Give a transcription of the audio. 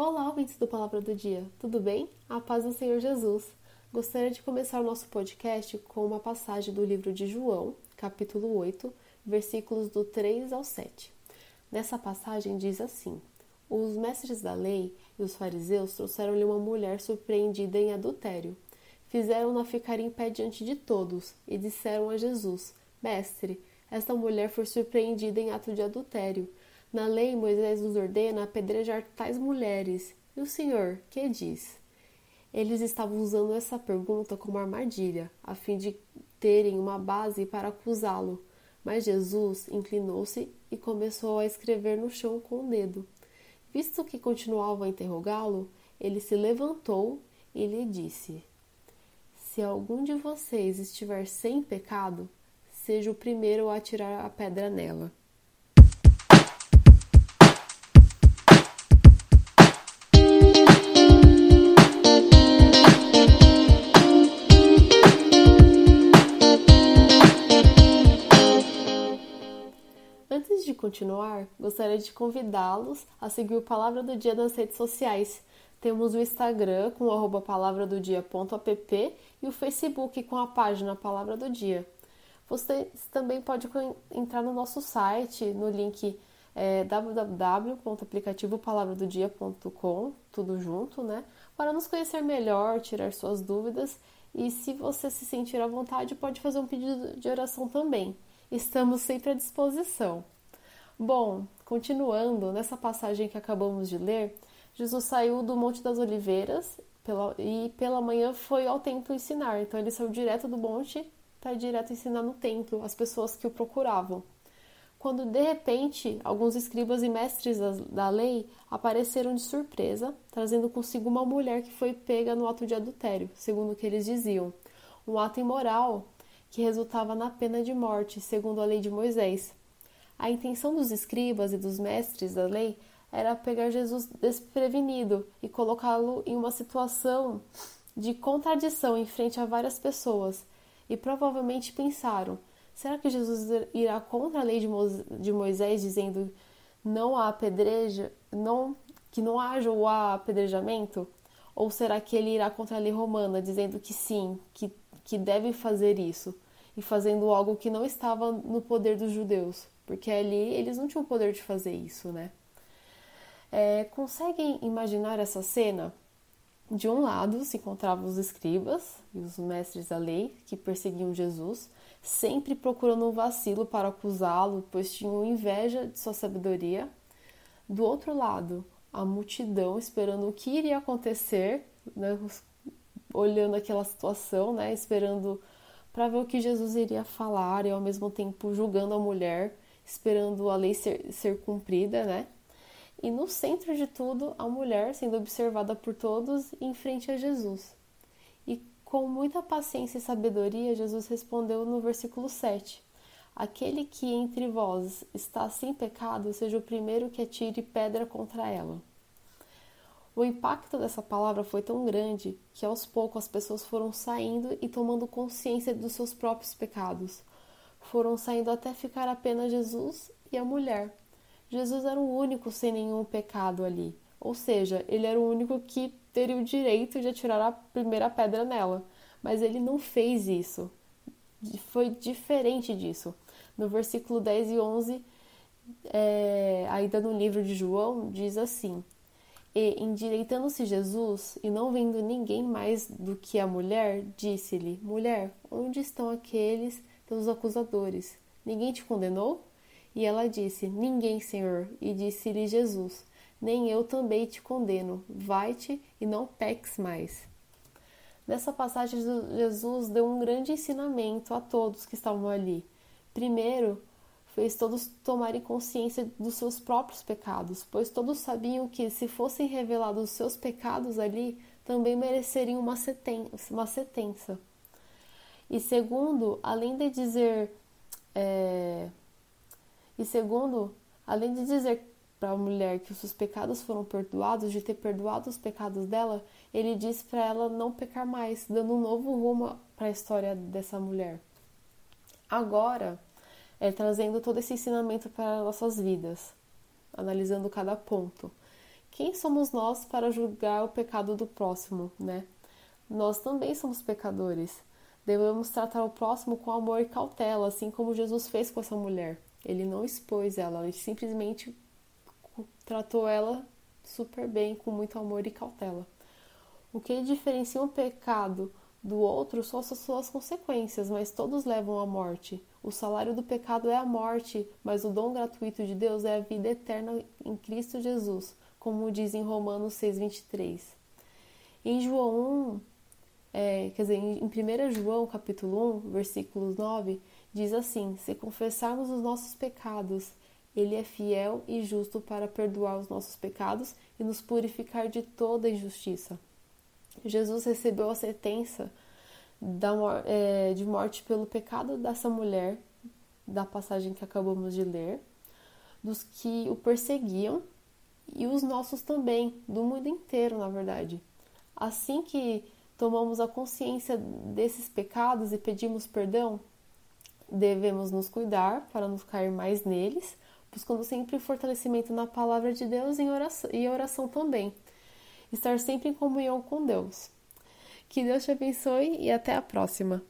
Olá, ouvintes do Palavra do Dia, tudo bem? A paz do Senhor Jesus. Gostaria de começar o nosso podcast com uma passagem do livro de João, capítulo 8, versículos do 3 ao 7. Nessa passagem diz assim: Os mestres da lei e os fariseus trouxeram-lhe uma mulher surpreendida em adultério. Fizeram-na ficar em pé diante de todos e disseram a Jesus: Mestre, esta mulher foi surpreendida em ato de adultério. Na lei, Moisés nos ordena apedrejar tais mulheres. E o Senhor, que diz? Eles estavam usando essa pergunta como armadilha, a fim de terem uma base para acusá-lo. Mas Jesus inclinou-se e começou a escrever no chão com o dedo. Visto que continuavam a interrogá-lo, ele se levantou e lhe disse: Se algum de vocês estiver sem pecado, seja o primeiro a atirar a pedra nela. Continuar, gostaria de convidá-los a seguir o Palavra do Dia nas redes sociais. Temos o Instagram com arroba palavradodia.app e o Facebook com a página Palavra do Dia. Você também pode entrar no nosso site, no link é, www.aplicativopalavradodia.com, tudo junto, né? Para nos conhecer melhor, tirar suas dúvidas e se você se sentir à vontade, pode fazer um pedido de oração também. Estamos sempre à disposição. Bom, continuando, nessa passagem que acabamos de ler, Jesus saiu do Monte das Oliveiras e pela manhã foi ao templo ensinar. Então ele saiu direto do monte para direto ensinar no templo as pessoas que o procuravam. Quando de repente alguns escribas e mestres da lei apareceram de surpresa, trazendo consigo uma mulher que foi pega no ato de adultério, segundo o que eles diziam, um ato imoral que resultava na pena de morte, segundo a lei de Moisés. A intenção dos escribas e dos mestres da lei era pegar Jesus desprevenido e colocá-lo em uma situação de contradição em frente a várias pessoas, e provavelmente pensaram: será que Jesus irá contra a lei de Moisés, dizendo não há apedreja, não que não haja o apedrejamento? Ou será que ele irá contra a lei romana, dizendo que sim, que que deve fazer isso e fazendo algo que não estava no poder dos judeus, porque ali eles não tinham o poder de fazer isso, né? É, conseguem imaginar essa cena? De um lado se encontravam os escribas e os mestres da lei que perseguiam Jesus, sempre procurando um vacilo para acusá-lo, pois tinham inveja de sua sabedoria. Do outro lado, a multidão esperando o que iria acontecer, né, olhando aquela situação, né, esperando para ver o que Jesus iria falar e ao mesmo tempo julgando a mulher, esperando a lei ser, ser cumprida, né? E no centro de tudo, a mulher sendo observada por todos em frente a Jesus. E com muita paciência e sabedoria, Jesus respondeu no versículo 7: Aquele que entre vós está sem pecado, seja o primeiro que atire pedra contra ela. O impacto dessa palavra foi tão grande que aos poucos as pessoas foram saindo e tomando consciência dos seus próprios pecados. Foram saindo até ficar apenas Jesus e a mulher. Jesus era o único sem nenhum pecado ali, ou seja, ele era o único que teria o direito de atirar a primeira pedra nela, mas ele não fez isso. Foi diferente disso. No versículo 10 e 11, é, ainda no livro de João, diz assim: e, endireitando-se Jesus, e não vendo ninguém mais do que a mulher, disse-lhe: Mulher, onde estão aqueles teus acusadores? Ninguém te condenou? E ela disse: Ninguém, Senhor. E disse-lhe Jesus: Nem eu também te condeno. Vai-te e não peques mais. Nessa passagem, Jesus deu um grande ensinamento a todos que estavam ali. Primeiro, fez todos tomarem consciência dos seus próprios pecados, pois todos sabiam que, se fossem revelados os seus pecados ali, também mereceriam uma sentença. E segundo, além de dizer. É... E segundo, além de dizer para a mulher que os seus pecados foram perdoados, de ter perdoado os pecados dela, ele diz para ela não pecar mais, dando um novo rumo para a história dessa mulher. Agora, é, trazendo todo esse ensinamento para nossas vidas, analisando cada ponto. quem somos nós para julgar o pecado do próximo, né? Nós também somos pecadores. Devemos tratar o próximo com amor e cautela, assim como Jesus fez com essa mulher. Ele não expôs ela, ele simplesmente tratou ela super bem, com muito amor e cautela. O que diferencia um pecado do outro são as suas consequências, mas todos levam à morte. O salário do pecado é a morte, mas o dom gratuito de Deus é a vida eterna em Cristo Jesus, como diz em Romanos 6,23. Em João 1, é, quer dizer, em 1 João capítulo 1, versículos 9, diz assim: Se confessarmos os nossos pecados, ele é fiel e justo para perdoar os nossos pecados e nos purificar de toda injustiça. Jesus recebeu a sentença da, é, de morte pelo pecado dessa mulher, da passagem que acabamos de ler, dos que o perseguiam e os nossos também, do mundo inteiro, na verdade. Assim que tomamos a consciência desses pecados e pedimos perdão, devemos nos cuidar para não cair mais neles, buscando sempre fortalecimento na palavra de Deus e oração, e oração também. Estar sempre em comunhão com Deus. Que Deus te abençoe e até a próxima.